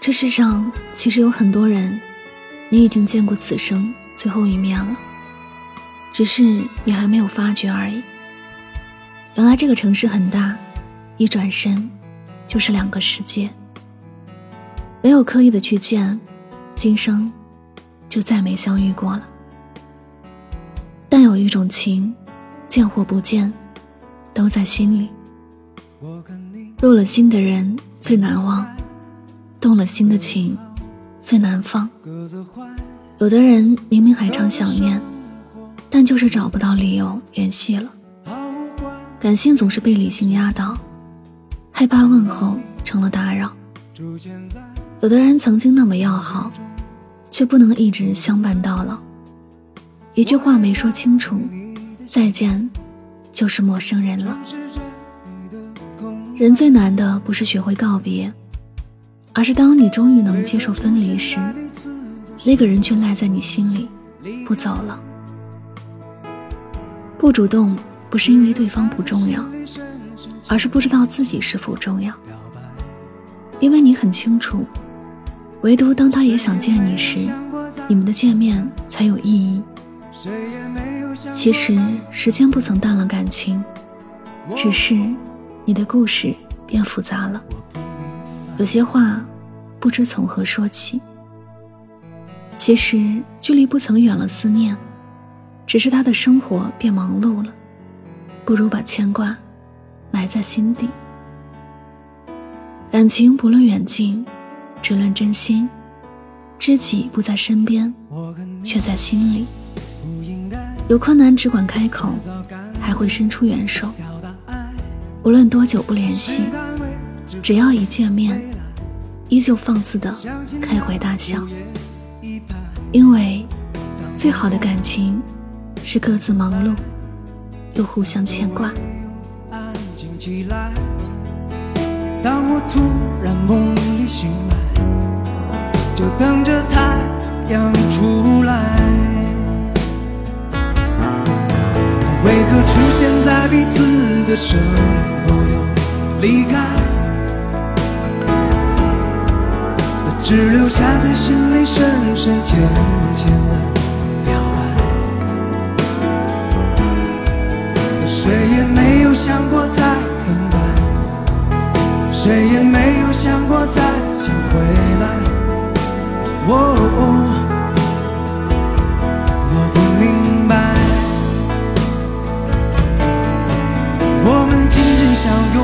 这世上其实有很多人，你已经见过此生最后一面了，只是你还没有发觉而已。原来这个城市很大，一转身就是两个世界。没有刻意的去见，今生就再没相遇过了。但有一种情，见或不见，都在心里。入了心的人最难忘。动了心的情，最难放。有的人明明还常想念，但就是找不到理由联系了。感性总是被理性压倒，害怕问候成了打扰。有的人曾经那么要好，却不能一直相伴到老。一句话没说清楚，再见，就是陌生人了。人最难的不是学会告别。而是当你终于能接受分离时，那个人却赖在你心里，不走了。不主动不是因为对方不重要，而是不知道自己是否重要。因为你很清楚，唯独当他也想见你时，你们的见面才有意义。其实时间不曾淡了感情，只是你的故事变复杂了。有些话，不知从何说起。其实距离不曾远了思念，只是他的生活变忙碌了。不如把牵挂埋在心底。感情不论远近，只论真心。知己不在身边，却在心里。有困难只管开口，还会伸出援手。无论多久不联系。只要一见面，依旧放肆的开怀大笑，因为最好的感情是各自忙碌，又互相牵挂。当我突然梦里醒来，就等着太阳出来。为何出现在彼此的身后又离开？只留下在心里深深浅浅的表白。谁也没有想过再更改，谁也没有想过再想回来。哦，我不明白，我们紧紧相拥，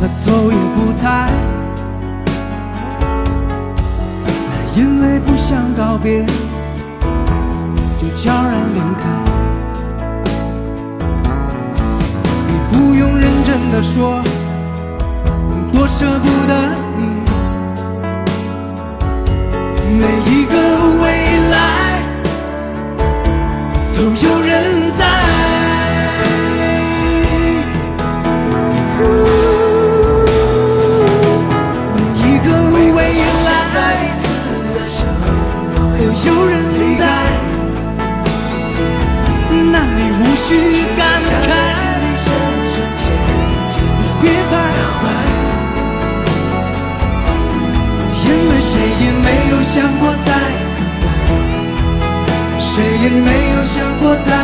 那头也不抬。因为不想告别，就悄然离开。你不用认真的说，多舍不得没有想过再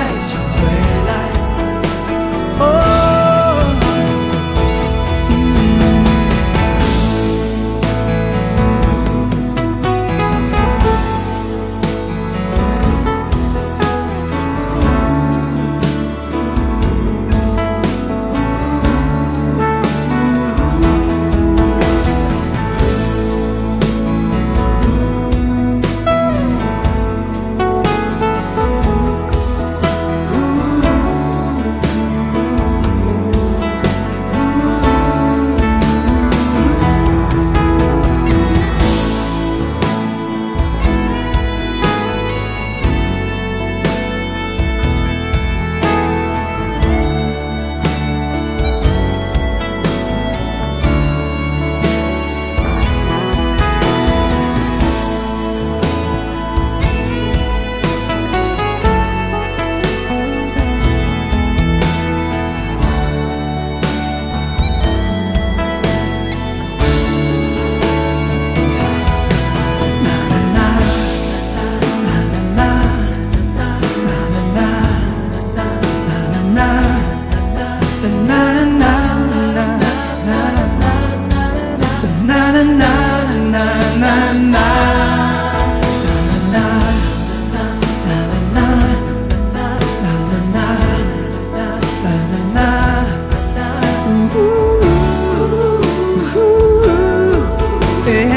Yeah.